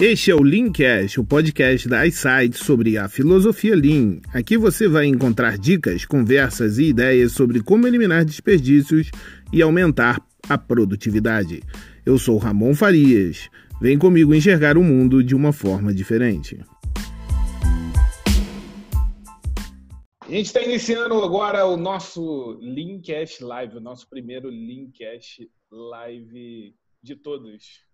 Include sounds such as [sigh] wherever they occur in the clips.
Este é o Leancast, o podcast da iSight sobre a filosofia Lean. Aqui você vai encontrar dicas, conversas e ideias sobre como eliminar desperdícios e aumentar a produtividade. Eu sou Ramon Farias. Vem comigo enxergar o mundo de uma forma diferente. A gente está iniciando agora o nosso Leancast Live, o nosso primeiro Leancast Live de todos.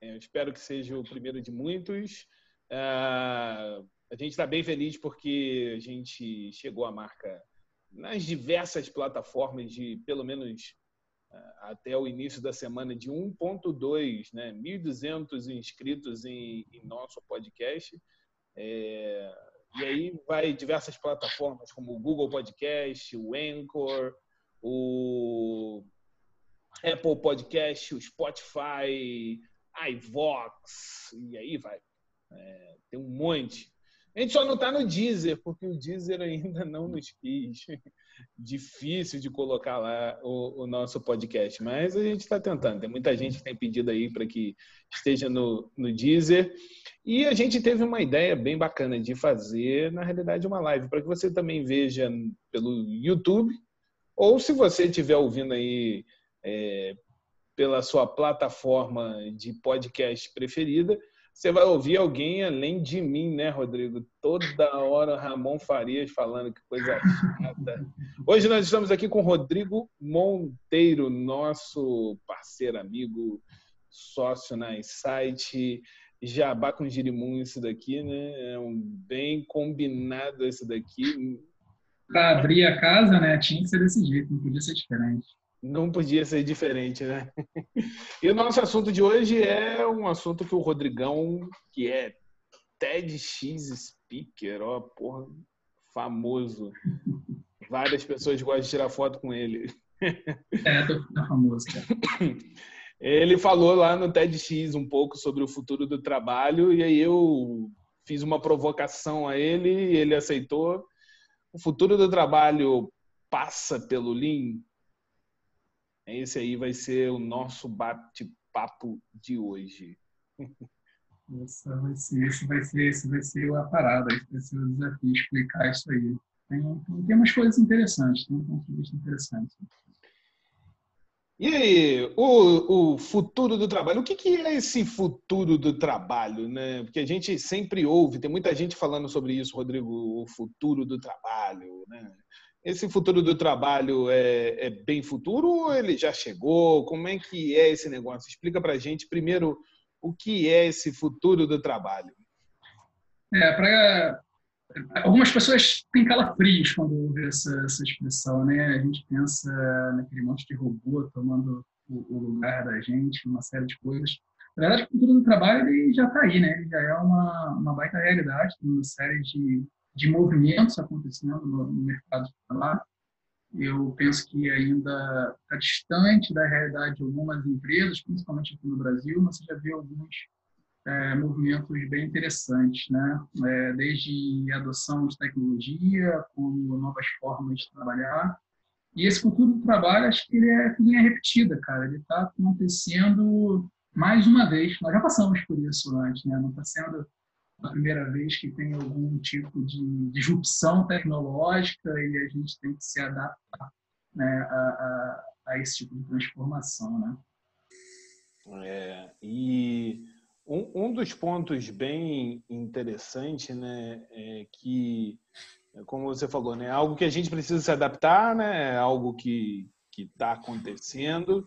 Eu espero que seja o primeiro de muitos. Uh, a gente está bem feliz porque a gente chegou à marca nas diversas plataformas de pelo menos uh, até o início da semana de 1.2, né, 1.200 inscritos em, em, nosso podcast. É, e aí vai diversas plataformas como o Google Podcast, o Anchor, o Apple Podcast, o Spotify, iVox, e aí vai. É, tem um monte. A gente só não está no Deezer, porque o Deezer ainda não nos quis. [laughs] Difícil de colocar lá o, o nosso podcast, mas a gente está tentando. Tem muita gente que tem pedido aí para que esteja no, no Deezer. E a gente teve uma ideia bem bacana de fazer, na realidade, uma live, para que você também veja pelo YouTube, ou se você estiver ouvindo aí é, pela sua plataforma de podcast preferida, você vai ouvir alguém além de mim, né, Rodrigo? Toda hora Ramon Farias falando que coisa chata. Hoje nós estamos aqui com Rodrigo Monteiro, nosso parceiro, amigo, sócio na site Jabá com Girimum, isso daqui, né? É um bem combinado esse daqui. Para abrir a casa, né? Tinha que ser desse jeito, não podia ser diferente. Não podia ser diferente, né? [laughs] E o nosso assunto de hoje é um assunto que o Rodrigão, que é TEDx Speaker, ó, porra, famoso. Várias pessoas gostam de tirar foto com ele. [laughs] É, tô famoso, cara. Ele falou lá no TEDx um pouco sobre o futuro do trabalho e aí eu fiz uma provocação a ele e ele aceitou. O futuro do trabalho passa pelo Lean? Esse aí vai ser o nosso bate-papo de hoje. Essa vai ser, esse vai ser, esse vai ser a parada, esse vai ser o desafio explicar isso aí. Tem, tem umas coisas interessantes, tem um ponto de vista interessante. E aí, o, o futuro do trabalho, o que, que, é esse futuro do trabalho, né? Porque a gente sempre ouve, tem muita gente falando sobre isso, Rodrigo, o futuro do trabalho, né? Esse futuro do trabalho é, é, bem futuro ou ele já chegou? Como é que é esse negócio? Explica para a gente primeiro o que é esse futuro do trabalho. É, para algumas pessoas têm calafrios quando ouvem essa, essa expressão, né? A gente pensa naquele monte de robô tomando o, o lugar da gente, uma série de coisas. Na verdade, o futuro do trabalho ele já está aí, né? Ele já é uma, uma baita realidade, uma série de de movimentos acontecendo no, no mercado de. Eu penso que ainda está distante da realidade de algumas empresas, principalmente aqui no Brasil, mas você já vê alguns é, movimentos bem interessantes, né? É, desde a adoção de tecnologia, como novas formas de trabalhar. E esse futuro do trabalho, acho que ele é linha repetida, cara. Ele está acontecendo mais uma vez. Nós já passamos por isso antes, né? Não está sendo a primeira vez que tem algum tipo de disrupção tecnológica e a gente tem que se adaptar né, a, a, a, esse tipo de transformação. Né? É, e um, um dos pontos bem interessantes né, é que, como você falou, né, algo que a gente precisa se adaptar, né, é algo que está acontecendo,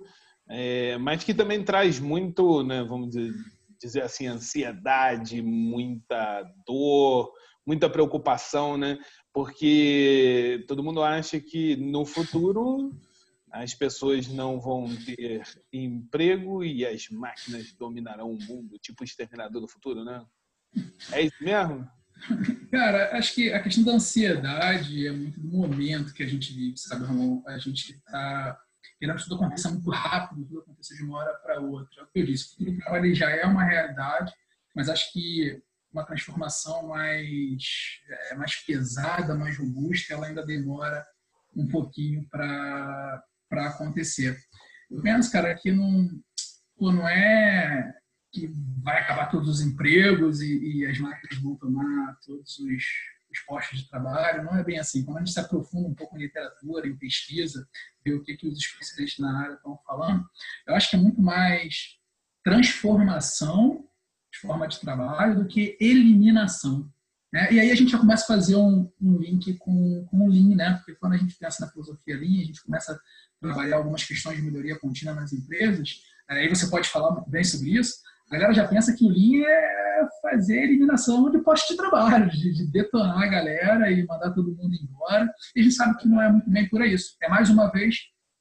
é, mas que também traz muito, né, vamos dizer, dizer assim, ansiedade, muita dor, muita preocupação, né? Porque todo mundo acha que no futuro as pessoas não vão ter emprego e as máquinas dominarão o mundo, tipo o exterminador do futuro, né? É isso mesmo? Cara, acho que a questão da ansiedade é muito do momento que a gente vive, sabe, Ramon? A gente está querendo que tudo aconteça muito rápido, tudo aconteça de uma hora para outra. É o que eu disse, o futuro já é uma realidade, mas acho que uma transformação mais, é, mais pesada, mais robusta, ela ainda demora um pouquinho para acontecer. Pelo menos, cara, aqui não, não é que vai acabar todos os empregos e, e as máquinas vão tomar todos os, os, postos de trabalho. Não é bem assim. Quando a gente se aprofunda um pouco em literatura, em pesquisa, ver o que, que os especialistas na área estão falando, eu acho que é muito mais transformação de forma de trabalho do que eliminação. Né? E aí a gente já começa a fazer um, um link com, com o Lean, né? porque quando a gente pensa na filosofia Lean, a gente começa a trabalhar algumas questões de melhoria contínua nas empresas, aí você pode falar muito bem sobre isso, a galera já pensa que o Lean é fazer eliminação de posto de trabalho, de, de, detonar a galera e mandar todo mundo embora. E a gente sabe que não é muito bem por isso. É mais uma vez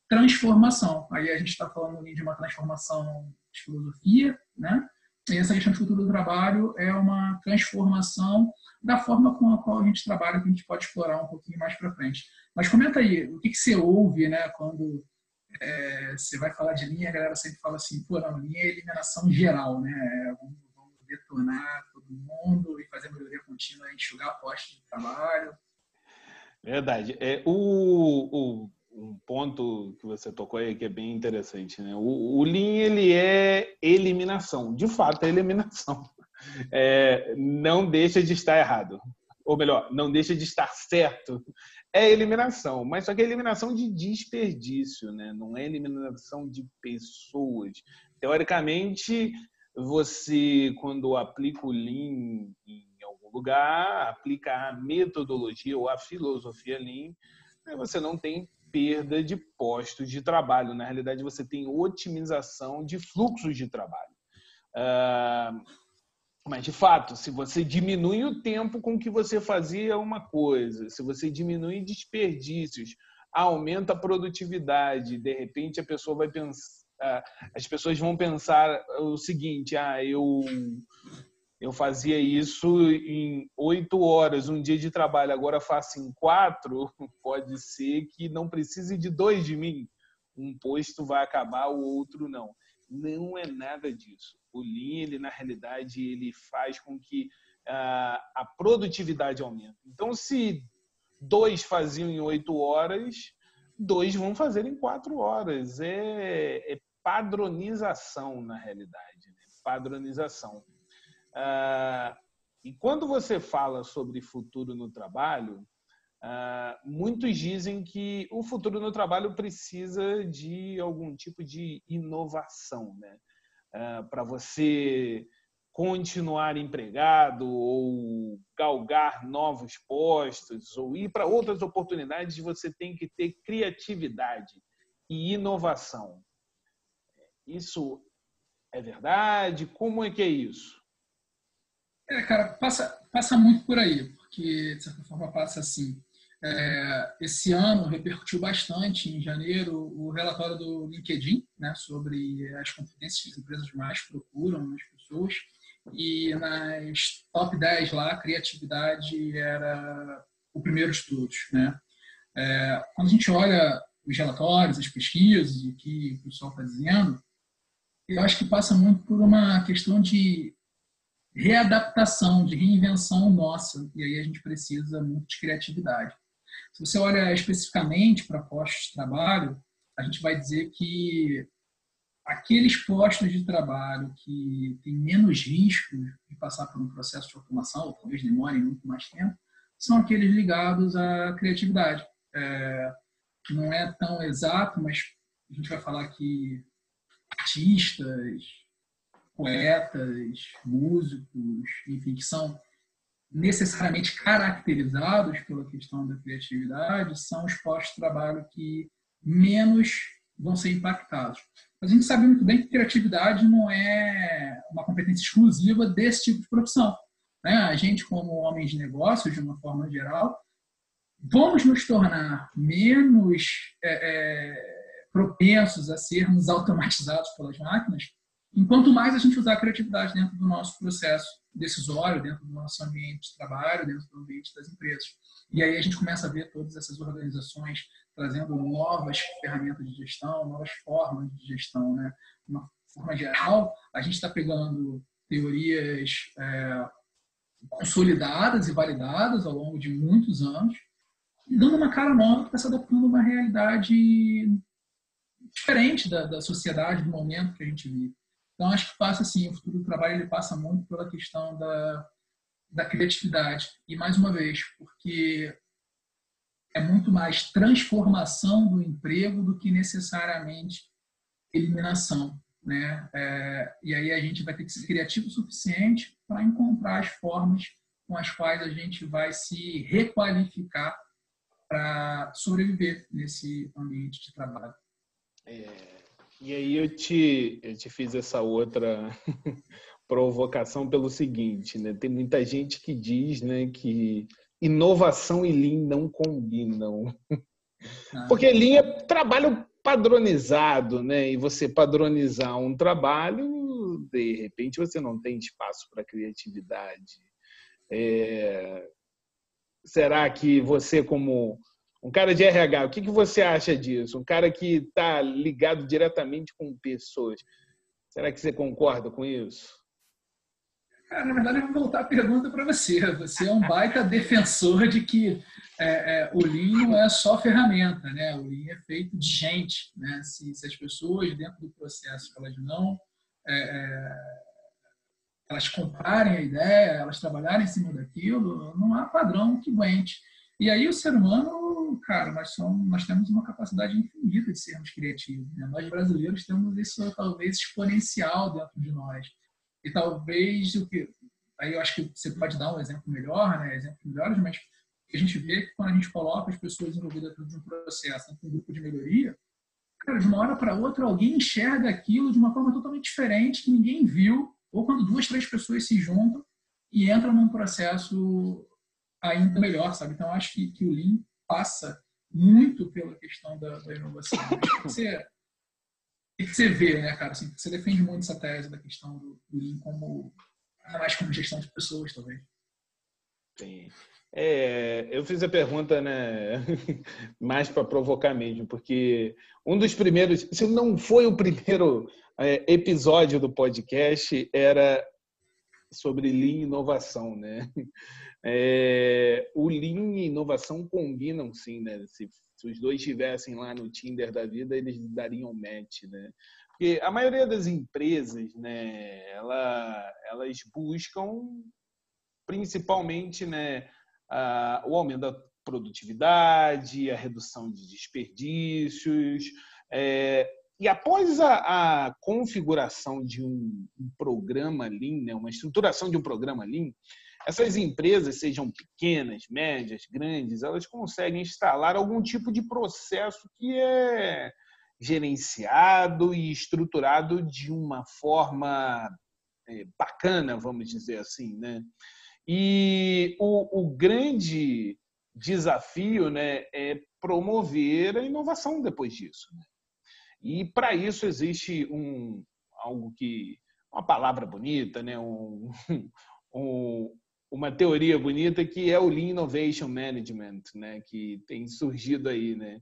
transformação. Aí a gente está falando de uma transformação de filosofia, né? E essa questão de futuro do trabalho é uma transformação da forma com a qual a gente trabalha, que a gente pode explorar um pouquinho mais para frente. Mas comenta aí, o que, que você ouve, né, quando é, você vai falar de linha, a galera sempre fala assim, pô, não, linha é eliminação geral, né? Vamos, vamos, detonar todo mundo e fazer melhoria contínua, enxugar postos de trabalho. Verdade. É, o, o, um ponto que você tocou aí que é bem interessante, né? O, o Lean, ele é eliminação. De fato, é eliminação. É, não deixa de estar errado. Ou melhor, não deixa de estar certo é eliminação, mas só que é eliminação de desperdício, né? não é eliminação de pessoas. Teoricamente, você, quando aplica o Lean em algum lugar, aplica a metodologia ou a filosofia Lean, né? você não tem perda de postos de trabalho. Na realidade, você tem otimização de fluxos de trabalho. Uh, mas, de fato, se você diminui o tempo com que você fazia uma coisa, se você diminui desperdícios, aumenta a produtividade, de repente a pessoa vai pensar, as pessoas vão pensar o seguinte: ah, eu eu fazia isso em oito horas, um dia de trabalho, agora faço em quatro, [laughs] pode ser que não precise de dois de mim. Um posto vai acabar, o outro não. Não é nada disso. O Lean, ele, na realidade, ele faz com que uh, a produtividade aumente. Então, se dois faziam em oito horas, dois vão fazer em quatro horas. É, é padronização, na realidade. Né? Padronização. Uh, e quando você fala sobre futuro no trabalho, Uh, muitos dizem que o futuro no trabalho precisa de algum tipo de inovação, né? Uh, Para você continuar empregado ou galgar novos postos ou ir para outras oportunidades, você tem que ter criatividade e inovação. Isso é verdade? Como é que é isso? É, cara, passa, passa muito por aí, porque de certa forma passa assim. É, esse ano repercutiu bastante, em janeiro, o relatório do LinkedIn né, sobre as competências que as empresas mais procuram nas pessoas. E nas top 10 lá, criatividade era o primeiro de todos. Né? É, quando a gente olha os relatórios, as pesquisas, o que o pessoal está dizendo, eu acho que passa muito por uma questão de readaptação, de reinvenção nossa. E aí a gente precisa muito de criatividade. Se você olha especificamente para postos de trabalho, a gente vai dizer que aqueles postos de trabalho que têm menos risco de passar por um processo de automação, ou talvez demorem muito mais tempo, são aqueles ligados à criatividade. É, não é tão exato, mas a gente vai falar que artistas, poetas, músicos, enfim, que são necessariamente caracterizados pela questão da criatividade são os postos de trabalho que menos vão ser impactados. Mas a gente sabe muito bem que criatividade não é uma competência exclusiva desse tipo de profissão. Né? A gente, como homens de negócios, de uma forma geral, vamos nos tornar menos é, é, propensos a sermos automatizados pelas máquinas, enquanto mais a gente usar a criatividade dentro do nosso processo decisório dentro do nosso ambiente de trabalho, dentro do ambiente das empresas. E aí a gente começa a ver todas essas organizações trazendo novas ferramentas de gestão, novas formas de gestão. Né? De uma forma geral, a gente está pegando teorias é, consolidadas e validadas ao longo de muitos anos e dando uma cara nova para se adaptando a uma realidade diferente da, da sociedade, do momento que a gente vive. Então, acho que passa assim, o futuro do trabalho ele passa muito pela questão da, da criatividade. E, mais uma vez, porque é muito mais transformação do emprego do que necessariamente eliminação. Né? É, e aí a gente vai ter que ser criativo o suficiente para encontrar as formas com as quais a gente vai se requalificar para sobreviver nesse ambiente de trabalho. É, e aí eu te, eu te fiz essa outra [laughs] provocação pelo seguinte, né? Tem muita gente que diz, né, que inovação e Lean não combinam. Ah. Porque Lean é trabalho padronizado, né? E você padronizar um trabalho, de repente você não tem espaço para criatividade. É... Será que você, como um cara de RH, o que, que você acha disso? Um cara que está ligado diretamente com pessoas. Será que você concorda com isso? Cara, na verdade, eu vou voltar a pergunta para você. Você é um baita defensor de que é, é, o Lean não é só ferramenta, né? O Lean é feito de gente, né? Se, se as pessoas dentro do processo elas não é, é, elas comprarem a ideia, elas trabalharem em cima daquilo, não há padrão que aguente. E aí o ser humano, cara, nós somos, nós temos uma capacidade infinita de sermos criativos. Né? Nós brasileiros temos isso talvez exponencial dentro de nós. E talvez o que. Aí eu acho que você pode dar um exemplo melhor, né? Exemplos melhores, mas a gente vê que quando a gente coloca as pessoas envolvidas dentro de um processo, dentro de um grupo de melhoria, cara, de uma hora para outra alguém enxerga aquilo de uma forma totalmente diferente que ninguém viu, ou quando duas, três pessoas se juntam e entram num processo ainda melhor, sabe? Então acho que, que o Lean passa muito pela questão da, da inovação. Acho que você que, que você vê, né, cara? Assim, você defende muito essa tese da questão do, do Lean como, mais como gestão de pessoas, talvez. Sim. É, eu fiz a pergunta né, [laughs] mais para provocar mesmo, porque um dos primeiros, se não foi o primeiro é, episódio do podcast, era sobre Lean e inovação. Né? [laughs] É, o Lean e inovação combinam sim, né? Se se os dois estivessem lá no Tinder da vida, eles dariam match, né? Porque a maioria das empresas, né, ela, elas buscam principalmente, né, a, o aumento da produtividade, a redução de desperdícios, é, e após a, a configuração de um, um, programa Lean, né, uma estruturação de um programa Lean, essas empresas, sejam pequenas, médias, grandes, elas conseguem instalar algum tipo de processo que é gerenciado e estruturado de uma forma é, bacana, vamos dizer assim, né? E o, o grande desafio, né, é promover a inovação depois disso. Né? E para isso existe um algo que uma palavra bonita, né, um, [laughs] um, uma teoria bonita que é o Lean Innovation Management, né, que tem surgido aí, né,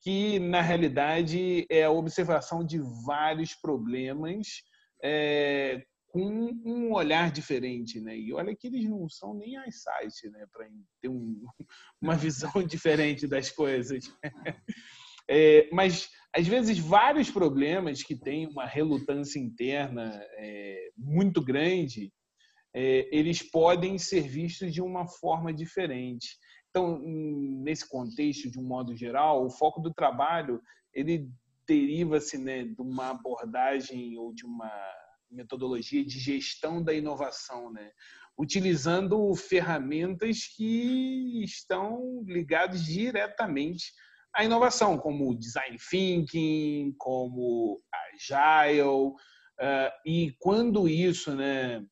que na realidade é a observação de vários problemas é, com um olhar diferente, né? E olha que eles não são nem as sites, né, para ter um, [laughs] uma visão [laughs] diferente das coisas. É, mas às vezes vários problemas que têm uma relutância interna é, muito grande é, eles podem ser vistos de uma forma diferente. Então, nesse contexto, de um modo geral, o foco do trabalho ele deriva-se né, de uma abordagem ou de uma metodologia de gestão da inovação, né? utilizando ferramentas que estão ligadas diretamente à inovação, como design thinking, como agile, uh, e quando isso né,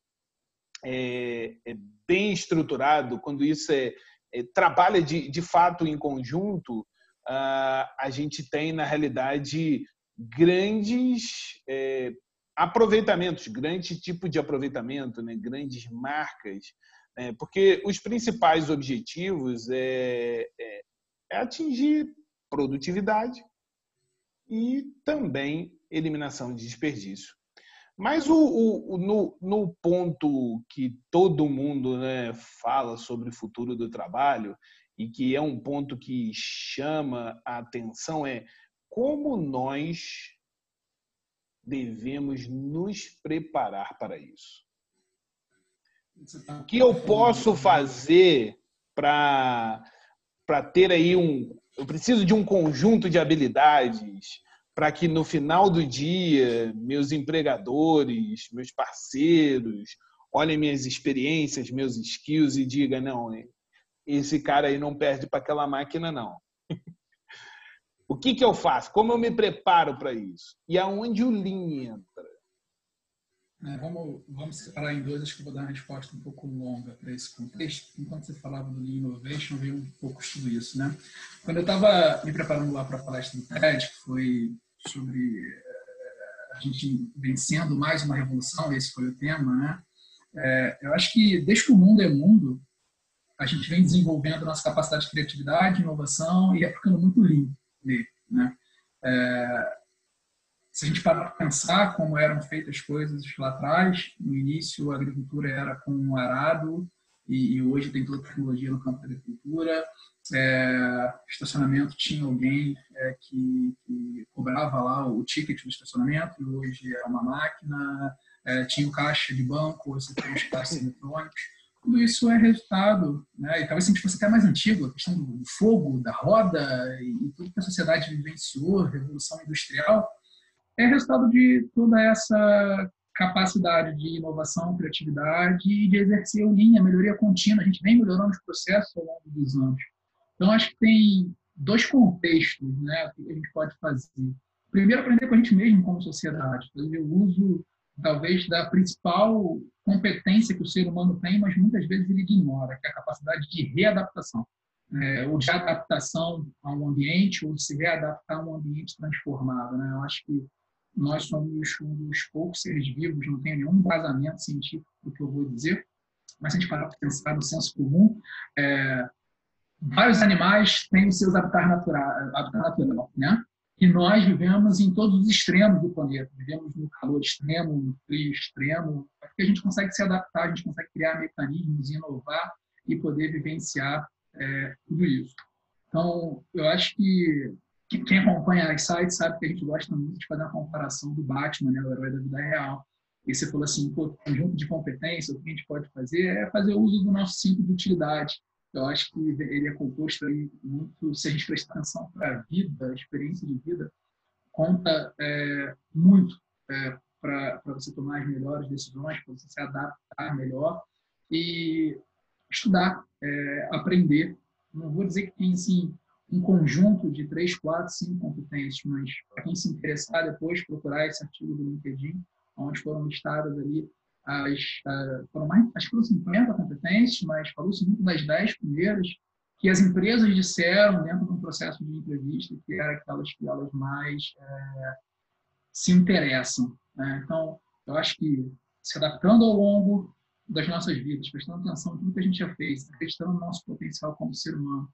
é, é bem estruturado, quando isso é, é, trabalha de, de fato em conjunto, uh, a gente tem, na realidade, grandes é, aproveitamentos, grande tipo de aproveitamento, né? grandes marcas, né? porque os principais objetivos é, é, é atingir produtividade e também eliminação de desperdício. Mas o, o, no, no, ponto que todo mundo né, fala sobre o futuro do trabalho, e que é um ponto que chama a atenção, é como nós devemos nos preparar para isso. O que eu posso fazer para ter aí um. Eu preciso de um conjunto de habilidades para que no final do dia meus empregadores, meus parceiros, olhem minhas experiências, meus skills e digam: não, esse cara aí não perde para aquela máquina, não. [laughs] o que, que eu faço? Como eu me preparo para isso? E aonde o entra? É, vamos, vamos separar em dois, acho que vou dar uma resposta um pouco longa para esse contexto. Enquanto você falava do Lean Innovation, veio um pouco tudo isso. Né? Quando eu estava me preparando lá para a palestra do TED, que foi sobre eh, a gente vencendo mais uma revolução, esse foi o tema, né? É, eu acho que desde que o mundo é mundo, a gente vem desenvolvendo nossa capacidade de criatividade, inovação e é ficando muito lean nele, né? É, se a gente parar para pensar como eram feitas as coisas lá atrás, no início a agricultura era com um arado e, hoje tem toda a tecnologia no campo da agricultura. É, estacionamento tinha alguém é, que, que, cobrava lá o ticket do estacionamento e hoje é uma máquina é, tinha o caixa de banco, você tem os caixas eletrônicos. Tudo isso é resultado, né? e talvez a gente fosse até mais antigo, a questão do fogo, da roda e tudo que a sociedade vivenciou, revolução industrial, é resultado de toda essa capacidade de inovação, criatividade e de exercer linha, melhoria contínua. A gente vem melhorando os processos ao longo dos anos. Então, acho que tem dois contextos né, que a gente pode fazer. Primeiro, aprender com a gente mesmo como sociedade, fazer o uso talvez da principal competência que o ser humano tem, mas muitas vezes ele ignora, que é a capacidade de readaptação, é, ou de adaptação a um ambiente, ou de se readaptar a um ambiente transformado. Né? Eu acho que nós somos um dos poucos seres vivos, não tenho nenhum embasamento científico do que eu vou dizer, mas se a gente parar para pensar no senso comum, é, vários animais têm os seus habitats naturais, habitat natural, né? que nós vivemos em todos os extremos do planeta. Vivemos no calor extremo, no frio extremo, porque a gente consegue se adaptar, a gente consegue criar mecanismos, inovar e poder vivenciar é, tudo isso. Então, eu acho que quem acompanha as sites sabe que a gente gosta muito de fazer uma comparação do Batman, né, o herói da vida real. E você falou assim, pô, conjunto de competências, o que a gente pode fazer é fazer uso do nosso cinto de utilidade eu acho que ele é composto aí muito, se a gente prestar atenção para a vida, a experiência de vida, conta é, muito é, para você tomar as melhores decisões, para você se adaptar melhor e estudar, é, aprender. Não vou dizer que tem assim, um conjunto de três, quatro, cinco competências, mas para quem se interessar depois, procurar esse artigo do LinkedIn, onde foram listadas ali as, uh, foram mais, acho que foram 50 competências, mas falou-se muito das 10 primeiras, que as empresas disseram dentro de um processo de entrevista que eram aquelas que elas mais é, se interessam. Né? Então, eu acho que se adaptando ao longo das nossas vidas, prestando atenção tudo que a gente já fez, acreditando no nosso potencial como ser humano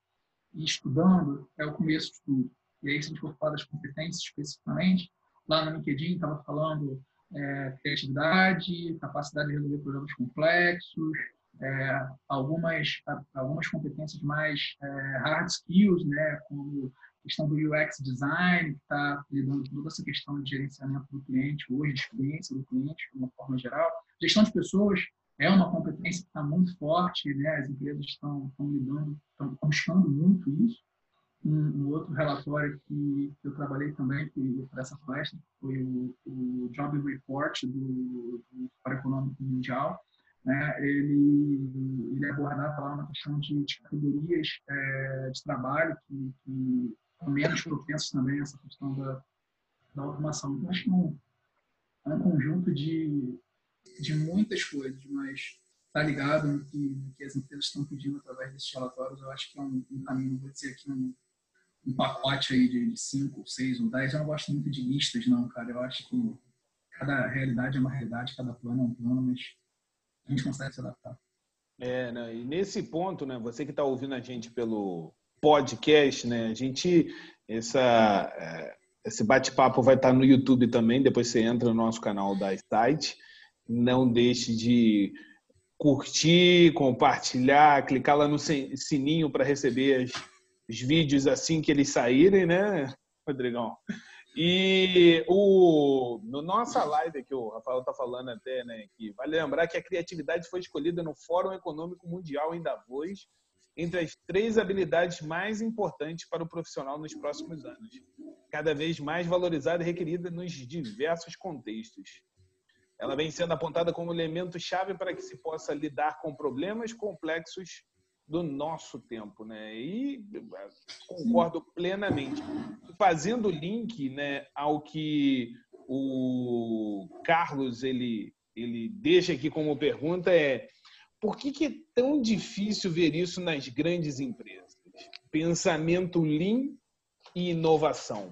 e estudando, é o começo de tudo. E aí, se a gente for falar das competências especificamente, lá no LinkedIn estava falando é, criatividade, capacidade de resolver problemas complexos, é, algumas, algumas competências mais é, hard skills, né, como a questão do UX design, que está lidando com toda essa questão de gerenciamento do cliente hoje, de experiência do cliente, de uma forma geral. Gestão de pessoas é uma competência que está muito forte, né, as empresas estão, estão lidando, estão buscando muito isso um, um, outro relatório que eu trabalhei também para essa palestra foi o, o Job Report do, Fórum Econômico Mundial. Né? Ele, ele abordava lá uma questão de, de categorias é, de trabalho que, que são menos propensas também a essa questão da, da automação. Então, acho que é um, é um conjunto de, de muitas coisas, mas está ligado no que, no que, as empresas estão pedindo através desses relatórios. Eu acho que é um, um caminho, vou dizer aqui, um, um pacote aí de 5, 6 ou 10. Eu não gosto muito de listas, não, cara. Eu acho que cada realidade é uma realidade, cada plano é um plano, mas a gente consegue se adaptar. É, né? e nesse ponto, né, você que está ouvindo a gente pelo podcast, né, a gente, essa, é, esse bate-papo vai estar tá no YouTube também, depois você entra no nosso canal da site. Não deixe de curtir, compartilhar, clicar lá no sininho para receber as os vídeos assim que eles saírem, né, Rodrigão? E o, no nossa live que o Rafael está falando até, né, que vale lembrar que a criatividade foi escolhida no Fórum Econômico Mundial em Davos entre as três habilidades mais importantes para o profissional nos próximos anos, cada vez mais valorizada e requerida nos diversos contextos. Ela vem sendo apontada como elemento chave para que se possa lidar com problemas complexos do nosso tempo, né? E concordo plenamente. Fazendo link, né, ao que o Carlos ele ele deixa aqui como pergunta é por que, que é tão difícil ver isso nas grandes empresas? Pensamento lean e inovação.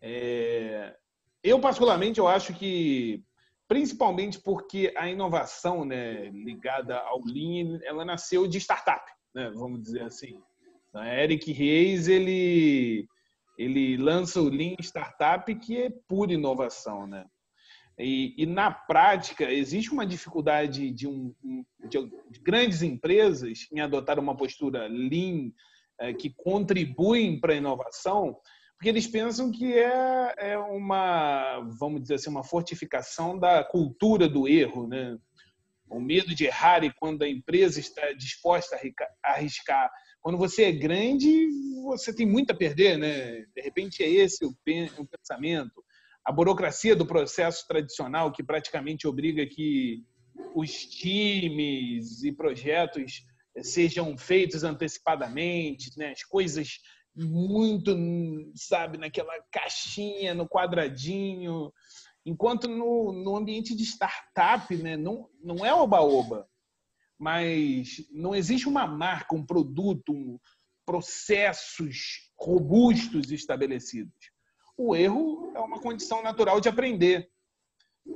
É... Eu particularmente eu acho que principalmente porque a inovação né, ligada ao Lean, ela nasceu de startup, né, vamos dizer assim. A Eric Reis, ele, ele lança o Lean Startup, que é pura inovação. Né? E, e na prática, existe uma dificuldade de, um, de grandes empresas em adotar uma postura Lean, é, que contribuem para a inovação, porque eles pensam que é, é uma, vamos dizer assim, uma fortificação da cultura do erro, né? O medo de errar e quando a empresa está disposta a arriscar. Quando você é grande, você tem muito a perder, né? De repente é esse o pensamento. A burocracia do processo tradicional que praticamente obriga que os times e projetos sejam feitos antecipadamente, né? As coisas muito, sabe, naquela caixinha, no quadradinho. Enquanto no, no ambiente de startup, né, não, não é oba-oba, mas não existe uma marca, um produto, um, processos robustos estabelecidos. O erro é uma condição natural de aprender.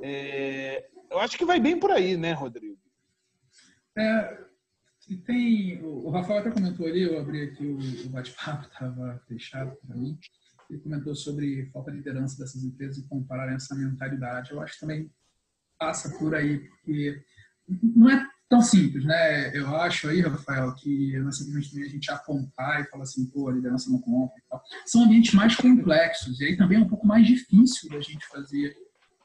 É, eu acho que vai bem por aí, né, Rodrigo? É, e tem, o Rafael até comentou ali, eu abri aqui o, bate-papo, [laughs] estava fechado para mim. Ele comentou sobre falta de liderança dessas empresas e compararem essa mentalidade. Eu acho que também passa por aí, porque não é tão simples, né? Eu acho aí, Rafael, que não é simplesmente a gente apontar e falar assim, pô, a liderança não compra e tal. São ambientes mais complexos, e aí também é um pouco mais difícil da gente fazer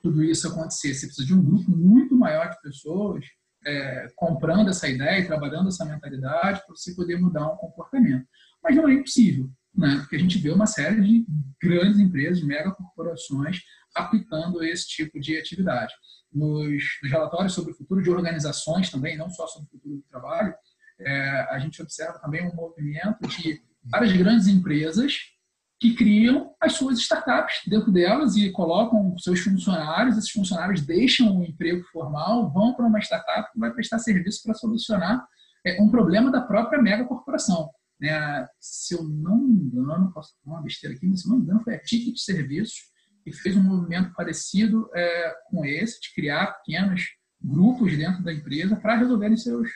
tudo isso acontecer. Você precisa de um grupo muito maior de pessoas é, comprando essa ideia e trabalhando essa mentalidade para você poder mudar um comportamento. Mas não é impossível, né? porque a gente vê uma série de grandes empresas, megacorporações, aplicando esse tipo de atividade. Nos, nos, relatórios sobre o futuro de organizações também, não só sobre o futuro do trabalho, é, a gente observa também um movimento de várias grandes empresas que criam as suas startups dentro delas e colocam seus funcionários. Esses funcionários deixam o emprego formal, vão para uma startup que vai prestar serviço para solucionar é, um problema da própria mega corporação. Né? Se eu não me engano, posso falar uma besteira aqui, mas se eu não me engano, foi a Ticket Serviços que fez um movimento parecido é, com esse, de criar pequenos grupos dentro da empresa para resolverem seus,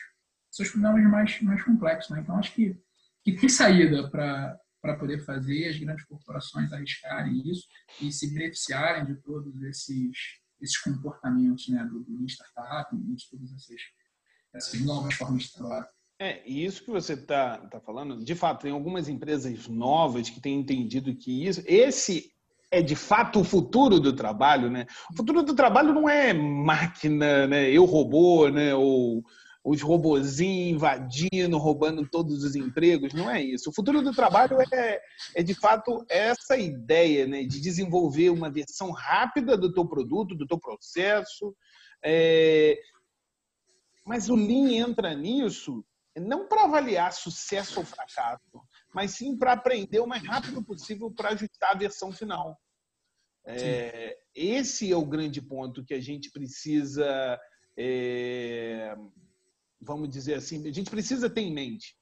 seus problemas mais, mais complexos. Né? Então, acho que, que tem saída para para poder fazer as grandes corporações arriscarem isso e se beneficiarem de todos esses, esses comportamentos né, do, do startup e de todas essas, essas novas formas de trabalho. É, e isso que você está tá falando, de fato, tem algumas empresas novas que têm entendido que isso, esse é de fato o futuro do trabalho, né? O futuro do trabalho não é máquina, né? Eu robô, né? Ou os robozinhos invadindo, roubando todos os empregos. Não é isso. O futuro do trabalho é, é de fato essa ideia né, de desenvolver uma versão rápida do teu produto, do teu processo. É... Mas o Lean entra nisso não para avaliar sucesso ou fracasso, mas sim para aprender o mais rápido possível para ajustar a versão final. É, esse é o grande ponto que a gente precisa é, vamos dizer assim, a gente precisa ter em mente.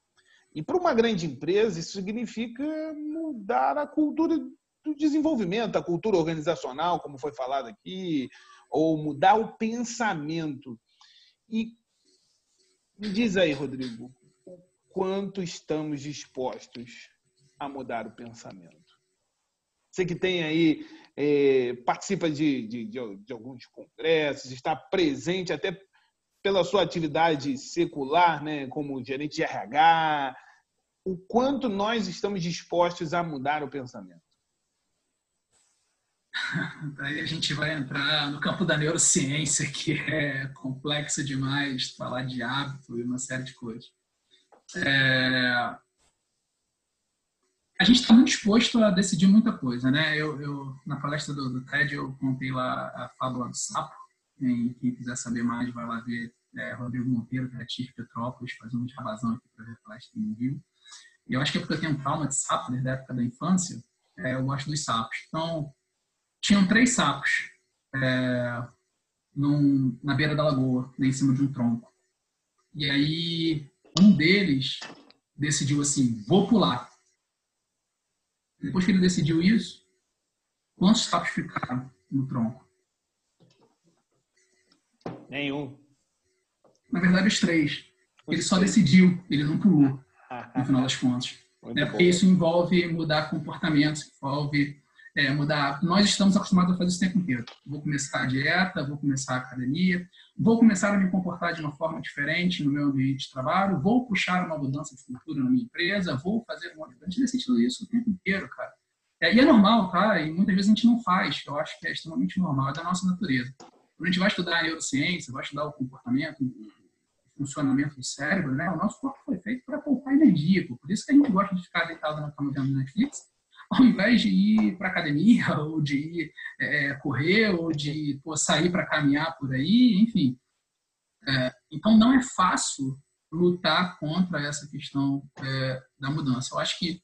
E para uma grande empresa, isso significa mudar a cultura do desenvolvimento, a cultura organizacional, como foi falado aqui, ou mudar o pensamento. E diz aí, Rodrigo, o quanto estamos dispostos a mudar o pensamento? Você que tem aí, é, participa de, de, de alguns congressos, está presente até pela sua atividade secular, né, como gerente de RH, o quanto nós estamos dispostos a mudar o pensamento? [laughs] Daí a gente vai entrar no campo da neurociência, que é complexo demais, falar de hábito e uma série de coisas. É... A gente está muito disposto a decidir muita coisa, né? Eu, eu na palestra do, do, TED eu contei lá a fábula do sapo. Quem, quiser saber mais vai lá ver é, Rodrigo Monteiro, Criativo Petrópolis, fazendo uma razão aqui para ver a palestra que viu. E eu acho que é porque eu tenho um trauma de sapo desde a época da infância, é, eu gosto dos sapos. Então, tinham três sapos é, num, na beira da lagoa, né, em cima de um tronco. E aí, um deles decidiu assim: vou pular. Depois que ele decidiu isso, quantos sapos ficaram no tronco? Nenhum. Na verdade, os três. Ele só decidiu, ele não pulou, no final das contas. Né? Porque isso envolve mudar comportamentos, envolve é, mudar. Nós estamos acostumados a fazer isso o tempo inteiro. Vou começar a dieta, vou começar a academia, vou começar a me comportar de uma forma diferente no meu ambiente de trabalho, vou puxar uma mudança de cultura na minha empresa, vou fazer um monte de... A gente tudo isso o tempo inteiro, cara. É, e é normal, tá? E muitas vezes a gente não faz. Eu acho que é extremamente normal, é da nossa natureza. A gente vai estudar a neurociência, vai estudar o comportamento, o funcionamento do cérebro, né? O nosso corpo foi feito para poupar energia. Por isso que a gente gosta de ficar deitado na cama vendo Netflix ao invés de ir para academia, [laughs] ou de ir é, correr, ou de pô, sair para caminhar por aí, enfim. É, então, não é fácil lutar contra essa questão é, da mudança. Eu acho que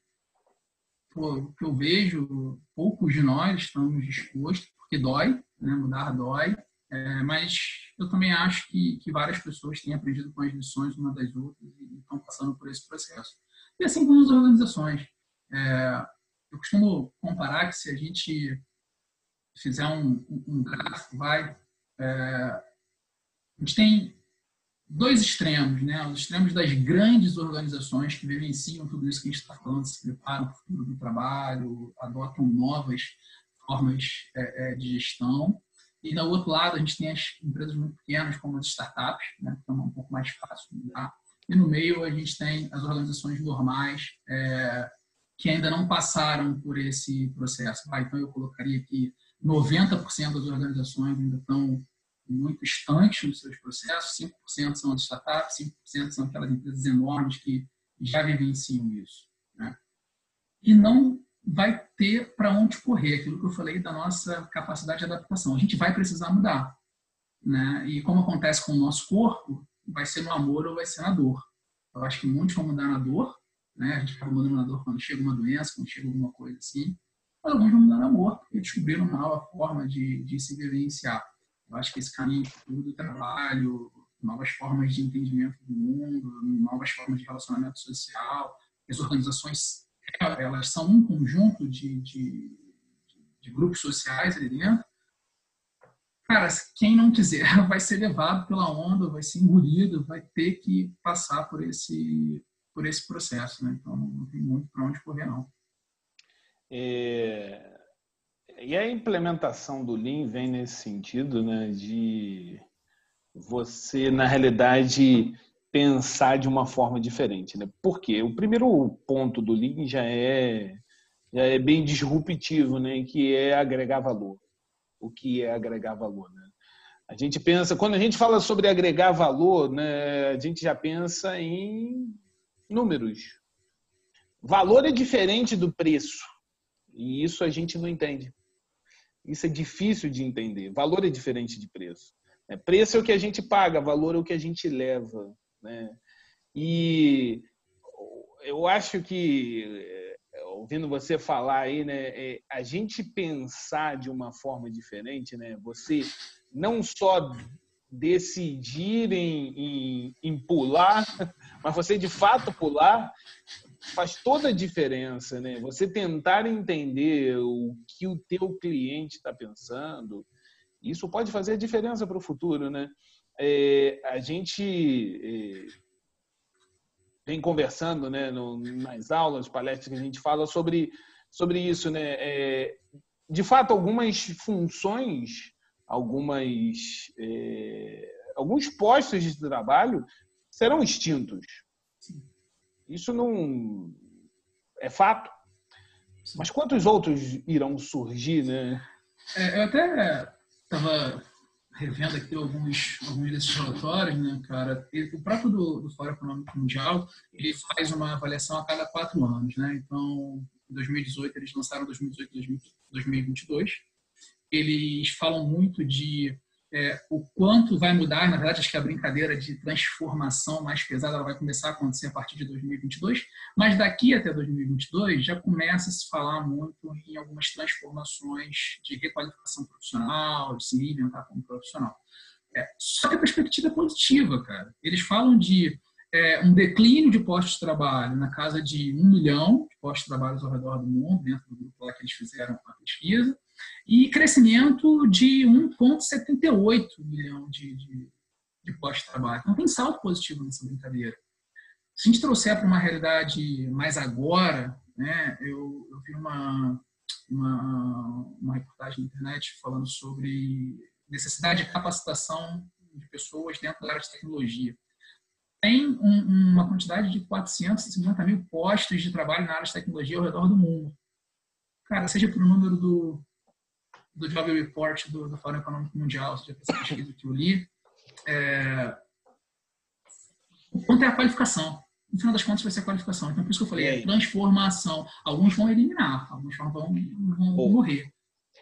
o que eu vejo, poucos de nós estamos dispostos, porque dói, né? mudar dói, é, mas eu também acho que, que várias pessoas têm aprendido com as lições uma das outras e estão passando por esse processo. E assim como as organizações. É, eu costumo comparar que se a gente fizer um, um gráfico, vai, é, a gente tem dois extremos, né? Os extremos das grandes organizações que vivenciam tudo isso que a gente está falando, se preparam para o futuro do trabalho, adotam novas formas é, é, de gestão. E, do outro lado, a gente tem as empresas muito pequenas, como as startups, né? que é um pouco mais fácil de mudar. E no meio, a gente tem as organizações normais, é, que ainda não passaram por esse processo. Ah, então, eu colocaria que 90% das organizações ainda estão muito estanques nos seus processos, 5% são as startups, 5% são aquelas empresas enormes que já vivenciam isso. Né? E não vai ter para onde correr, aquilo que eu falei da nossa capacidade de adaptação. A gente vai precisar mudar. Né? E como acontece com o nosso corpo, vai ser no amor ou vai ser na dor. Eu acho que muitos vão mudar na dor, né? A gente acaba mudando na dor quando chega uma doença, quando chega alguma coisa assim. Mas alguns vão mudar na amor, porque descobriram uma nova forma de, de se vivenciar. Eu acho que esse caminho do trabalho, novas formas de entendimento do mundo, novas formas de relacionamento social, as organizações elas são um conjunto de, de, de grupos sociais ali dentro. Cara, quem não quiser [laughs] vai ser levado pela onda, vai ser engolido, vai ter que passar por esse por esse processo, né? Então não tem muito para onde correr não. É... E a implementação do Lean vem nesse sentido, né? De você, na realidade, pensar de uma forma diferente, né? Por quê? O primeiro ponto do Lean já é já é bem disruptivo, né? Que é agregar valor. O que é agregar valor, né? A gente pensa, quando a gente fala sobre agregar valor, né, a gente já pensa em números. Valor é diferente do preço. E isso a gente não entende. Isso é difícil de entender. Valor é diferente de preço. É, preço é o que a gente paga, valor é o que a gente leva. Né? E eu acho que, é, ouvindo você falar aí, né, é, a gente pensar de uma forma diferente, né? você não só decidir em, em, em, pular, [laughs] mas você de fato pular, faz toda a diferença, né? Você tentar entender o que o teu cliente está pensando, isso pode fazer a diferença para o futuro, né? É, a gente é, vem conversando, né, no, nas aulas, palestras que a gente fala sobre sobre isso, né? É, de fato, algumas funções algumas, é, alguns postos de trabalho serão extintos. Isso não é fato. Mas quantos outros irão surgir, né? É, eu até estava revendo aqui alguns, alguns desses relatórios, né, cara? o próprio do, do Fórum Econômico Mundial, ele faz uma avaliação a cada quatro anos, né? Então, em 2018, eles lançaram 2018 2022. Eles falam muito de é, o quanto vai mudar, na verdade, acho que a brincadeira de transformação mais pesada vai começar a acontecer a partir de 2022, mas daqui até 2022 já começa a se falar muito em algumas transformações de requalificação profissional, de se reinventar como profissional. É, só que a perspectiva é positiva, cara. Eles falam de é, um declínio de postos de trabalho na casa de um milhão de postos de trabalho ao redor do mundo, dentro do grupo lá que eles fizeram a pesquisa, e crescimento de 1,78 milhão de, de, de trabalho. Então, tem salto positivo nessa brincadeira. Se a gente trouxer para uma realidade mais agora, né, eu, eu vi uma, uma, uma reportagem na internet falando sobre necessidade de capacitação de pessoas dentro da área de tecnologia. Tem um, uma quantidade de 450 mil postos de trabalho na área de tecnologia ao redor do mundo. Cara, seja por número do, do Job Report do, do Fórum Econômico Mundial, seja essa pesquisa que eu li, é, o quanto é a qualificação. No final das contas, vai ser a qualificação. Então, por isso que eu falei, é transformação. Alguns vão eliminar, alguns vão, vão, morrer.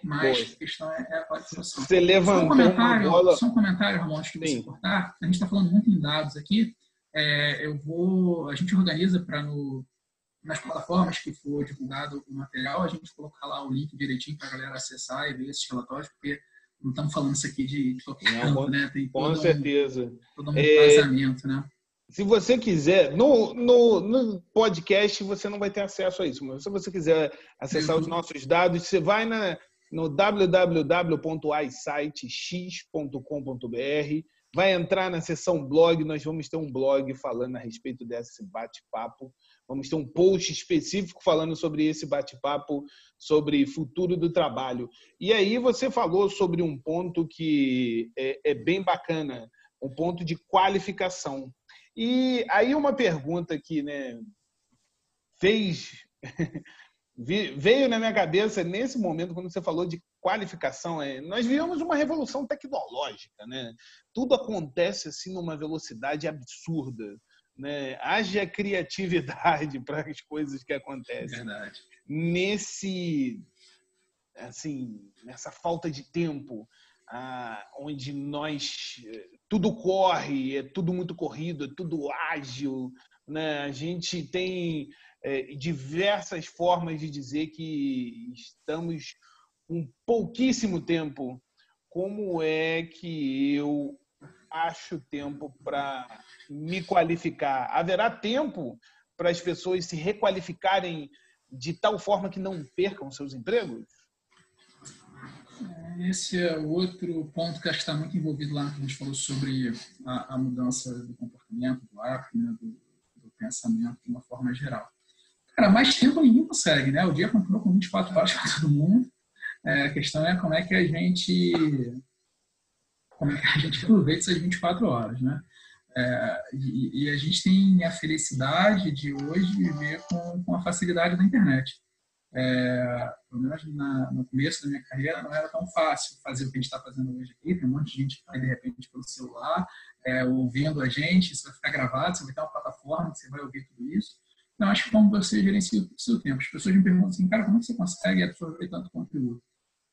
Mas a questão é, é a qualificação. Você levantou só um comentário, bola... Só um comentário, Ramon, antes de você cortar. A gente está falando muito em dados aqui. É, eu vou... A gente organiza para no nas plataformas que for divulgado o material, a gente colocar lá o link direitinho para a galera acessar e ver esses relatórios, porque não estamos falando isso aqui de, de qualquer canto, né? Tem com certeza. Um, todo um é, né? Se você quiser, no, no, no, podcast você não vai ter acesso a isso, mas se você quiser acessar os nossos dados, você vai na, no www.isitex.com.br, vai entrar na seção blog, nós vamos ter um blog falando a respeito desse bate-papo. Vamos ter um post específico falando sobre esse bate-papo, sobre futuro do trabalho. E aí você falou sobre um ponto que é, é bem bacana, um ponto de qualificação. E aí uma pergunta que né, fez [laughs] veio na minha cabeça nesse momento quando você falou de qualificação. É, nós vivemos uma revolução tecnológica, né? Tudo acontece assim numa velocidade absurda né? haja criatividade [laughs] para as coisas que acontecem. Verdade. Nesse, assim, nessa falta de tempo, ah, onde nós tudo corre, é tudo muito corrido, é tudo ágil, né? A gente tem é, diversas formas de dizer que estamos com pouquíssimo tempo. Como é que eu acho tempo para me qualificar? Haverá tempo para as pessoas se requalificarem de tal forma que não percam seus empregos? Esse é outro ponto que acho que está muito envolvido lá, que a gente falou sobre a, a mudança do comportamento, do hábito, né, do, do, pensamento de uma forma geral. Cara, mais tempo ninguém consegue, né? O dia continua com 24 horas para todo mundo. É, a questão é como é que a gente como é que a gente aproveita essas 24 horas, né? É, e, e, a gente tem a felicidade de hoje viver com, com a facilidade da internet. É, pelo menos na, no começo da minha carreira não era tão fácil fazer o que a gente está fazendo hoje aqui. Tem um monte de gente que vai de repente pelo celular, é, ouvindo a gente, isso vai ficar gravado, você vai ter uma plataforma você vai ouvir tudo isso. Então, acho que como você gerencia o seu tempo. As pessoas me perguntam assim, cara, como você consegue absorver tanto conteúdo?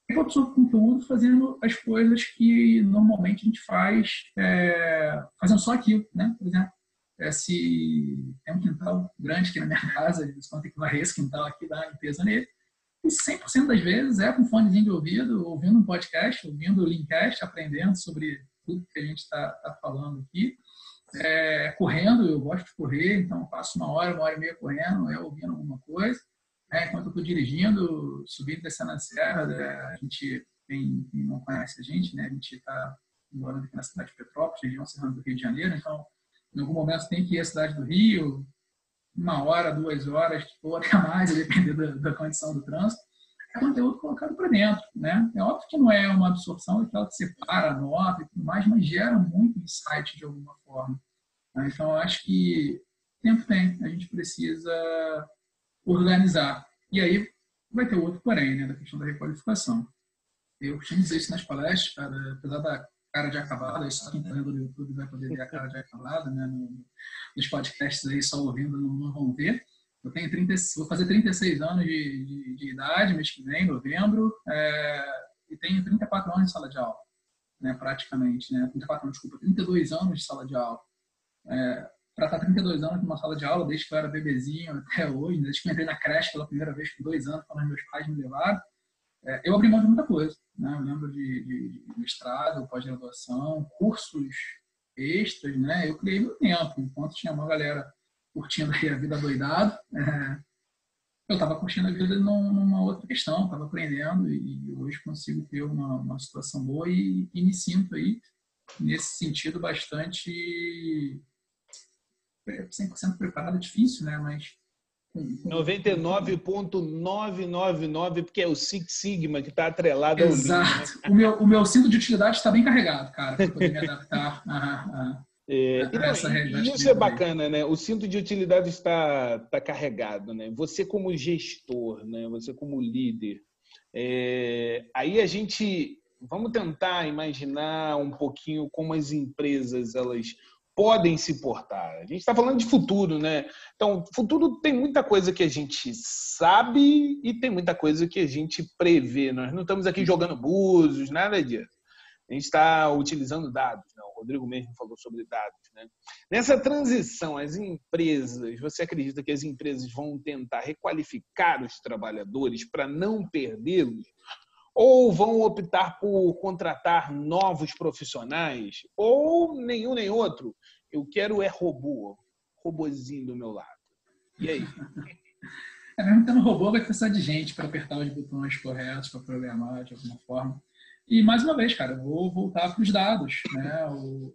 Eu absorvo conteúdo fazendo as coisas que normalmente a gente faz, é, fazendo só aquilo, né? Por exemplo, é, se tem um quintal grande aqui na minha casa, de vez tem que varrer esse quintal aqui, dar uma limpeza nele, e 100% das vezes é com fonezinho de ouvido, ouvindo um podcast, ouvindo o Linkcast, aprendendo sobre tudo que a gente está tá falando aqui. É, correndo, eu gosto de correr, então passo uma hora, uma hora e meia correndo, ouvindo alguma coisa. É, enquanto eu estou dirigindo, subindo, descendo a serra, né, a gente, quem, quem, não conhece a gente, né, a gente está morando aqui na cidade de Petrópolis, região serrana do Rio de Janeiro, então, em algum momento tem que ir à cidade do Rio, uma hora, duas horas, ou até mais, [laughs] dependendo da, da condição do trânsito, é conteúdo colocado para dentro, né? É óbvio que não é uma absorção aquela que separa, anota e tudo mais, mas gera muito insight de alguma forma. Né? Então, acho que tempo tem, a gente precisa organizar. E aí vai ter outro porém, né, da questão da requalificação. Eu costumo dizer isso nas palestras, apesar da cara de acabada, só quem está vendo no YouTube vai poder ver a cara de acabada, né? nos podcasts aí só ouvindo não, vão ver. Eu tenho 30, vou fazer 36 anos de, de, de idade mês que vem, novembro, é, e tenho 34 anos de sala de aula, né, praticamente, né, 34 anos, desculpa, 32 anos de sala de aula. É, para estar 32 anos numa sala de aula, desde que eu era bebezinho até hoje, desde que eu entrei na creche pela primeira vez com dois anos, quando meus pais me levaram, é, eu abri mão de muita coisa. Né? Eu lembro de, de, de mestrado, pós-graduação, cursos extras, né? Eu criei meu tempo, enquanto tinha uma galera curtindo a vida doidado, é, eu estava curtindo a vida numa outra questão, estava aprendendo e hoje consigo ter uma, uma situação boa e, e, me sinto aí, nesse sentido, bastante 100% preparado, difícil, né? Mas 99,999, porque é o Six Sigma que está atrelado ao Exato. Né? O, meu, o meu cinto de utilidade está bem carregado, cara, para poder me adaptar a, a, é, a essa realidade. Isso é bacana, né? O cinto de utilidade está, está carregado, né? Você como gestor, né? Você como líder. É, aí a gente... Vamos tentar imaginar um pouquinho como as empresas elas podem se portar. A gente está falando de futuro, né? Então, futuro tem muita coisa que a gente sabe e tem muita coisa que a gente prevê. Nós não estamos aqui jogando búzios, nada disso. A gente está utilizando dados. Né? O Rodrigo mesmo falou sobre dados. Né? Nessa transição, as empresas, você acredita que as empresas vão tentar requalificar os trabalhadores para não perdê-los? ou vão optar por contratar novos profissionais, ou nenhum nem outro. Eu quero é robô, robozinho do meu lado. E aí? [laughs] É, mesmo tendo robô, vai precisar de gente para apertar os botões corretos, para programar de alguma forma. E, mais uma vez, cara, eu vou voltar para os dados. Né? O,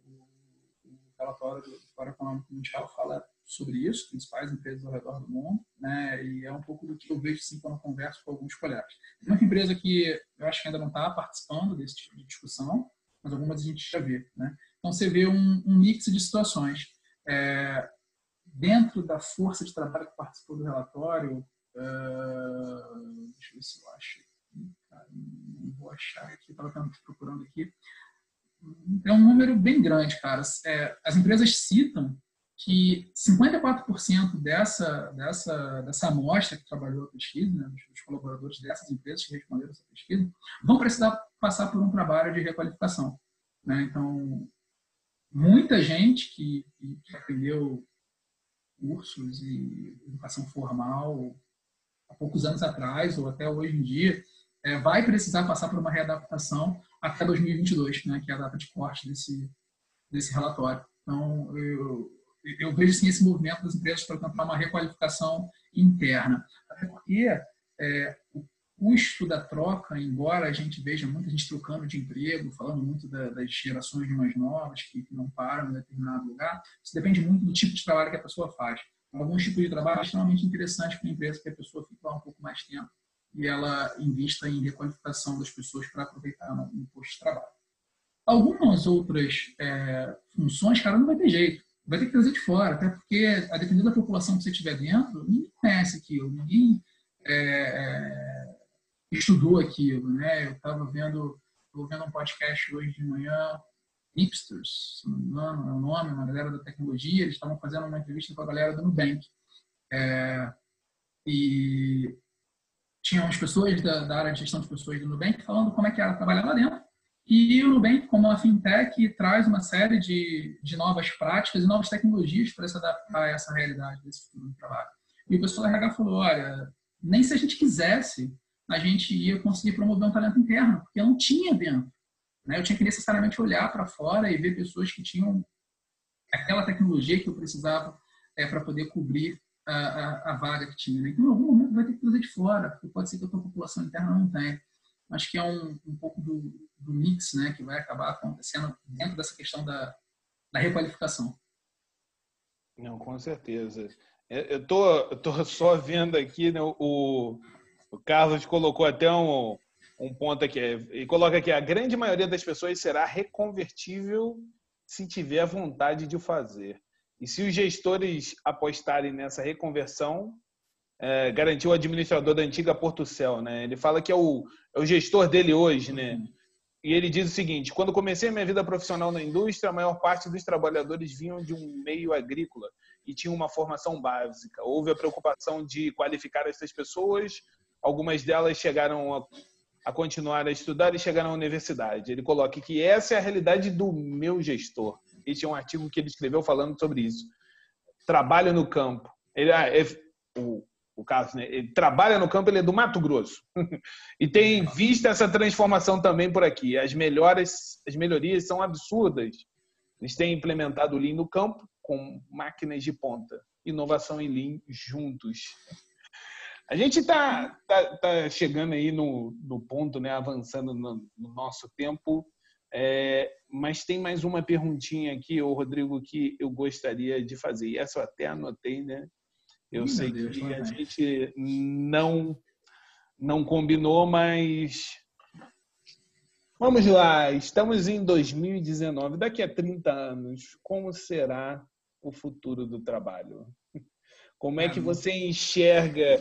relatório do Fórum Econômico Mundial fala sobre isso, principais empresas ao redor do mundo, né? E é um pouco do que eu vejo assim quando converso com alguns colegas. Muita empresa que eu acho que ainda não está participando desse tipo de discussão, mas algumas a gente já vê, né? Então você vê um, um mix de situações. É, dentro da força de trabalho que participou do relatório, uh, deixa eu ver se eu acho. não vou achar aqui, estava procurando aqui. É um número bem grande, cara. É, as empresas citam que 54% dessa, dessa, dessa amostra que trabalhou a pesquisa, né, dos colaboradores dessas empresas que responderam essa pesquisa, vão precisar passar por um trabalho de requalificação. Né? Então, muita gente que, que aprendeu cursos e educação formal há poucos anos atrás ou até hoje em dia, é, vai precisar passar por uma readaptação até 2022, né, que é a data de corte desse, desse relatório. Então, eu, eu vejo sim esse movimento das empresas para tentar uma requalificação interna. Até porque é, custo da troca, embora a gente veja muita gente trocando de emprego, falando muito da, das gerações mais novas que, não param em determinado lugar, isso depende muito do tipo de trabalho que a pessoa faz. Alguns tipos de trabalho é extremamente interessantes para a empresa, que a pessoa fique lá um pouco mais tempo e ela invista em requalificação das pessoas para aproveitar no posto de trabalho. Algumas outras é, funções, cara, não vai ter jeito vai ter que trazer de fora, até porque, a depender da população que você tiver dentro, ninguém conhece aquilo, ninguém é, é, estudou aquilo, né? Eu estava vendo, vendo um podcast hoje de manhã, Hipsters, se não me engano, é o nome, uma galera da tecnologia, eles estavam fazendo uma entrevista com a galera do Nubank. É, e tinham as pessoas da, da, área de gestão de pessoas do Nubank falando como é que era trabalhar lá dentro. E o Nubank, como uma fintech, traz uma série de, de novas práticas e novas tecnologias para se adaptar a essa realidade desse futuro do trabalho. E o pessoal da RH falou, olha, nem se a gente quisesse, a gente ia conseguir promover um talento interno, porque não tinha dentro. Né? Eu tinha que necessariamente olhar para fora e ver pessoas que tinham aquela tecnologia que eu precisava é, para poder cobrir a, a, a, vaga que tinha. Né? Então, em algum momento vai ter que trazer de fora, porque pode ser que a tua população interna não tenha. Acho que é um, um pouco do, do mix né, que vai acabar acontecendo dentro dessa questão da, da requalificação. Não, com certeza. É, eu tô, eu tô só vendo aqui, né, o, o Carlos colocou até um, um ponto aqui, e coloca aqui, a grande maioria das pessoas será reconvertível se tiver a vontade de o fazer. E se os gestores apostarem nessa reconversão, é, garantiu o administrador da antiga Porto Cel, né? Ele fala que é o, é o gestor dele hoje, né? E ele diz o seguinte: quando comecei minha vida profissional na indústria, a maior parte dos trabalhadores vinham de um meio agrícola e tinham uma formação básica. Houve a preocupação de qualificar essas pessoas. Algumas delas chegaram a, a continuar a estudar e chegaram à universidade. Ele coloca que essa é a realidade do meu gestor. Este é um artigo que ele escreveu falando sobre isso. Trabalho no campo. Ele, ah, é, o, o Carlos, né? ele trabalha no campo, ele é do Mato Grosso. [laughs] e tem visto essa transformação também por aqui. As melhores, as melhorias são absurdas. Eles têm implementado o Lean no campo com máquinas de ponta. Inovação e Lean juntos. A gente está tá, tá chegando aí no, no ponto, né, avançando no, no nosso tempo, é, mas tem mais uma perguntinha aqui, ô Rodrigo, que eu gostaria de fazer. E essa eu até anotei, né? Eu sei Deus, que a gente não não combinou, mas vamos lá. Estamos em 2019. Daqui a 30 anos, como será o futuro do trabalho? Como é que você enxerga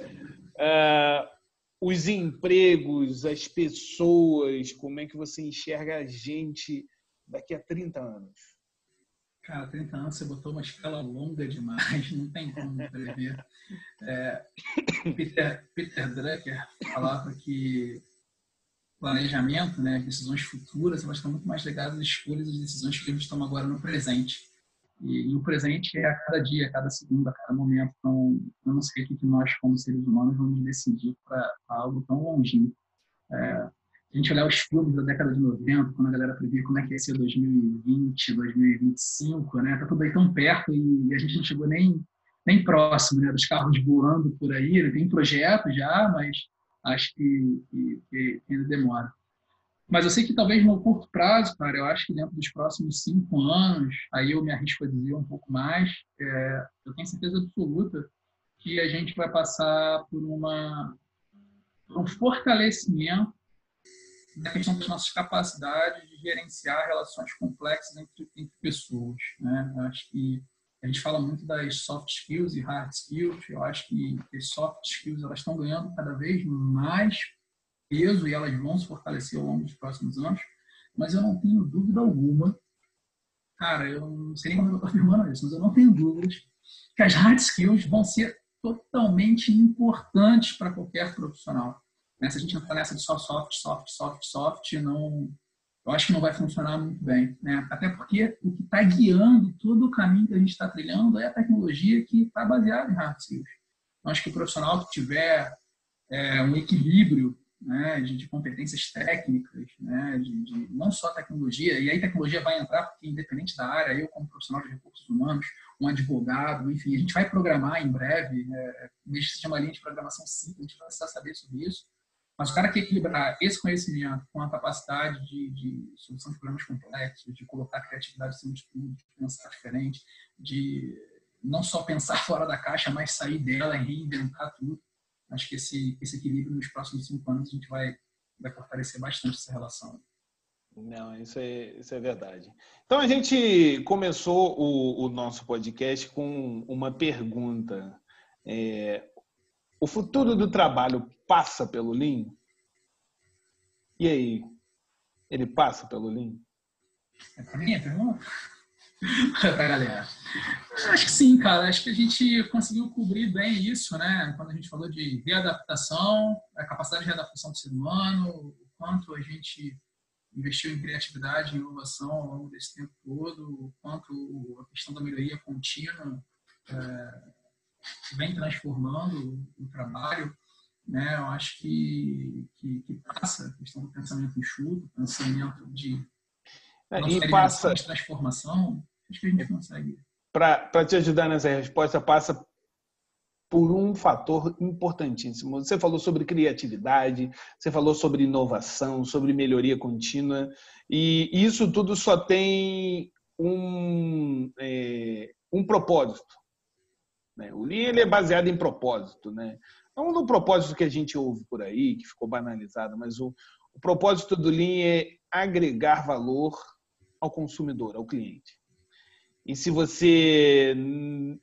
os empregos, as pessoas? Como é que você enxerga a gente daqui a 30 anos? Cara, 30 anos você botou uma escala longa demais, [laughs] não tem como prever. É, Peter, Peter Drucker falava que planejamento, né, decisões futuras, elas estão muito mais ligadas às escolhas e decisões que a gente toma agora no presente. E, e, o presente é a cada dia, a cada segundo, a cada momento. Então, eu não sei o que nós, como seres humanos, vamos decidir para algo tão longínquo. É, a gente olhar os filmes da década de 90, quando a galera previa como é que ia ser 2020, 2025, né? Tá tudo aí tão perto e a gente não chegou nem, nem próximo, né? Dos carros voando por aí. Tem projeto já, mas acho que, que, que, ainda demora. Mas eu sei que talvez no curto prazo, cara, eu acho que dentro dos próximos cinco anos, aí eu me arrisco a dizer um pouco mais, é, eu tenho certeza absoluta que a gente vai passar por uma um fortalecimento da questão das nossas capacidades de gerenciar relações complexas entre, entre pessoas. Né? Eu acho que a gente fala muito das soft skills e hard skills. Eu acho que as soft skills elas estão ganhando cada vez mais peso e elas vão se fortalecer ao longo dos próximos anos. Mas eu não tenho dúvida alguma, cara, eu não sei nem como eu estou afirmando isso, mas eu não tenho dúvidas que as hard skills vão ser totalmente importantes para qualquer profissional. Né? Se a gente entrar nessa de só soft, soft, soft, soft, não, eu acho que não vai funcionar muito bem. Né? Até porque o que está guiando todo o caminho que a gente está trilhando é a tecnologia que está baseada em hard skills. Então, acho que o profissional que tiver é, um equilíbrio né, de, de, competências técnicas, né, de, de, não só tecnologia, e aí tecnologia vai entrar, porque independente da área, eu como profissional de recursos humanos, um advogado, enfim, a gente vai programar em breve, é, que seja uma linha de programação simples, a gente vai precisar saber sobre isso, mas o cara que equilibrar esse conhecimento com a capacidade de, de solução de problemas complexos, de colocar criatividade acima de tudo, de pensar diferente, de não só pensar [laughs] fora da caixa, mas sair dela e reinventar tudo. Acho que esse, esse equilíbrio nos próximos cinco anos a gente vai, vai fortalecer bastante essa relação. Não, isso é, isso é verdade. Então a gente começou o, o nosso podcast com uma pergunta. É, o futuro do trabalho passa pelo Lean? E aí? Ele passa pelo Lean? É para mim a pergunta? Para a galera. Acho que sim, cara. Acho que a gente conseguiu cobrir bem isso, né? Quando a gente falou de readaptação, a capacidade de readaptação do ser humano, o quanto a gente investiu em criatividade, em inovação ao longo desse tempo todo, o quanto a questão da melhoria contínua é, vem transformando o trabalho né? Eu acho que, que, que passa a questão do pensamento enxuto, pensamento de, é, e passa de transformação, acho que a gente consegue. Para te ajudar nessa resposta, passa por um fator importantíssimo. Você falou sobre criatividade, você falou sobre inovação, sobre melhoria contínua, e isso tudo só tem um, é, um propósito. Né? O Lean ele é baseado em propósito. Né? Não no propósito que a gente ouve por aí, que ficou banalizado, mas o, o propósito do Lean é agregar valor ao consumidor, ao cliente. E se você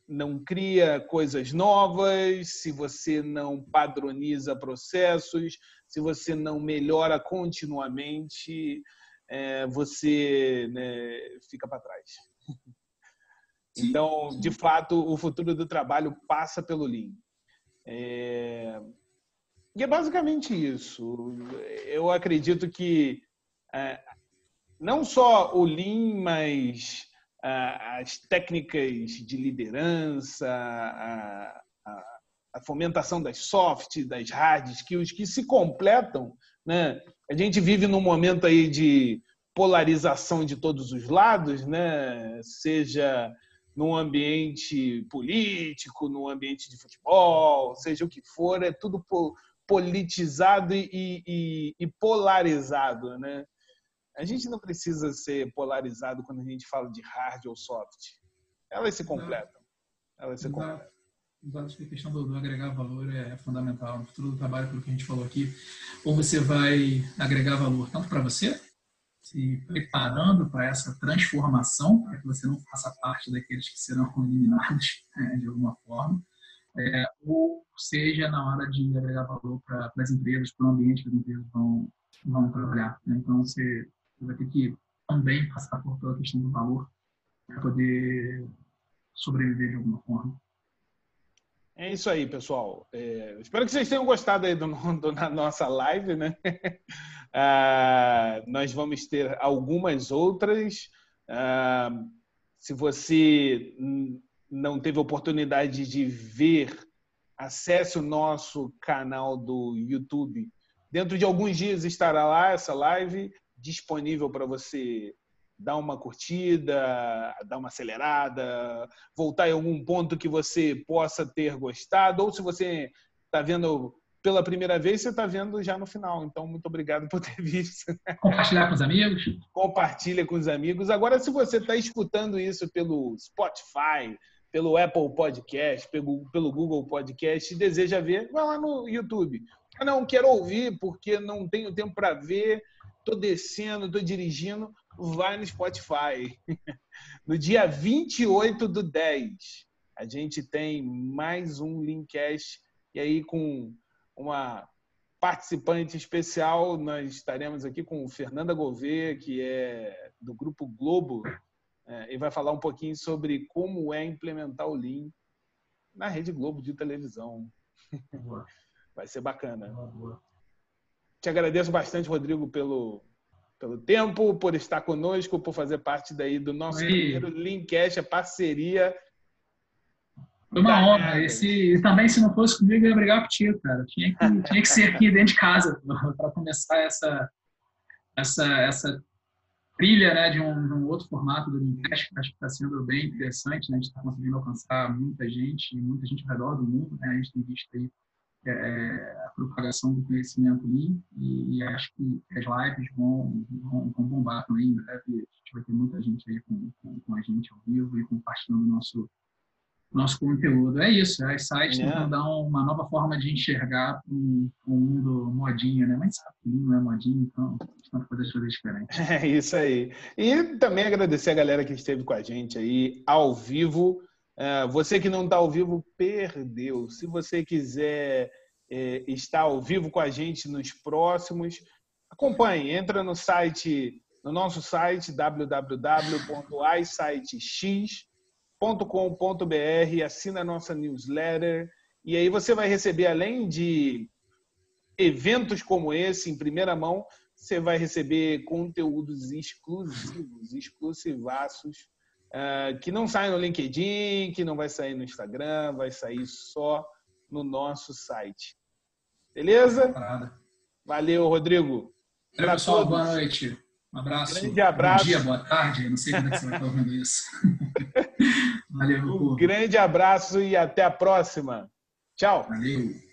não cria coisas novas, se você não padroniza processos, se você não melhora continuamente, é, você né, fica para trás. Então, de fato, o futuro do trabalho passa pelo Lean. É... E é basicamente isso. Eu acredito que é, não só o Lean, mas as técnicas de liderança, a, a, a, fomentação das soft, das hard skills que se completam. Né? A gente vive num momento aí de polarização de todos os lados, né? seja no ambiente político, no ambiente de futebol, seja o que for, é tudo politizado e, e, e polarizado. Né? A gente não precisa ser polarizado quando a gente fala de hard ou soft. Elas se completam. Elas se completam. Exato, a questão do, do, agregar valor é fundamental. No futuro do trabalho, pelo que a gente falou aqui, ou você vai agregar valor tanto para você, se preparando para essa transformação, para que você não faça parte daqueles que serão eliminados é, de alguma forma, é, ou seja na hora de agregar valor para as empresas, para o ambiente que as empresas vão, vão trabalhar. Né? Então, você vai ter que também passar por toda a questão do valor para poder sobreviver de alguma forma. É isso aí, pessoal. É, espero que vocês tenham gostado aí do, [laughs] do da nossa live, né? [laughs] Ah, nós vamos ter algumas outras. Ah, se você não teve oportunidade de ver, acesse o nosso canal do YouTube. Dentro de alguns dias estará lá essa live disponível para você dar uma curtida, dar uma acelerada, voltar em algum ponto que você possa ter gostado, ou se você está vendo pela primeira vez, você está vendo já no final. Então, muito obrigado por ter [laughs] visto. Compartilhar com os amigos? Compartilha com os amigos. Agora, se você está escutando isso pelo Spotify, pelo Apple Podcast, pelo, pelo Google Podcast e deseja ver, vai lá no YouTube. Não quero ouvir porque não tenho tempo para ver tô descendo, tô dirigindo, vai no Spotify. [laughs] No dia 28 do 10, a gente tem mais um Linkcast e aí com uma participante especial, nós estaremos aqui com Fernanda Gouveia, que é do Grupo Globo, é, e vai falar um pouquinho sobre como é implementar o Lean na Rede Globo de televisão. Boa. Vai ser bacana. Boa, boa. Te agradeço bastante, Rodrigo, pelo, pelo tempo, por estar conosco, por fazer parte daí do nosso Oi. primeiro Linkcast, a parceria. Foi uma honra. Esse, também, se não fosse comigo, eu ia brigar contigo, cara. Tinha que, [laughs] tinha que ser aqui dentro de casa [laughs] para começar essa, essa, essa trilha né, de, um, de um outro formato do Linkcast, que acho que está sendo bem interessante. Né? A gente está conseguindo alcançar muita gente, muita gente ao redor do mundo. Né? A gente tem visto aí é, é, a propagação do conhecimento Lean e, e, acho que as lives vão, vão, vão bombar também. Em breve a gente vai ter muita gente aí com, com, com a gente ao vivo e compartilhando o nosso, nosso conteúdo. É isso, as sites é. tentam dar uma nova forma de enxergar o um, um mundo modinha, né? Mas sabe que não é modinha, então estão fazer as coisas diferentes. [laughs] É isso aí. E também agradecer a galera que esteve com a gente aí ao vivo. É, você que não está ao vivo, perdeu. Se você quiser é, estar ao vivo com a gente nos próximos, acompanhe. Entra no site, no nosso site www.isitex.com.br, assina a nossa newsletter e aí você vai receber além de eventos como esse em primeira mão, você vai receber conteúdos exclusivos, exclusivaços uh, que não saem no LinkedIn, que não vai sair no Instagram, vai sair só no nosso site. Beleza? Valeu, Rodrigo. Valeu, pessoal. Boa noite. Um abraço. Grande abraço. Bom dia, boa tarde. Não sei como é que você vai estar ouvindo isso. [laughs] Valeu, Um grande abraço e até a próxima. Tchau. Valeu.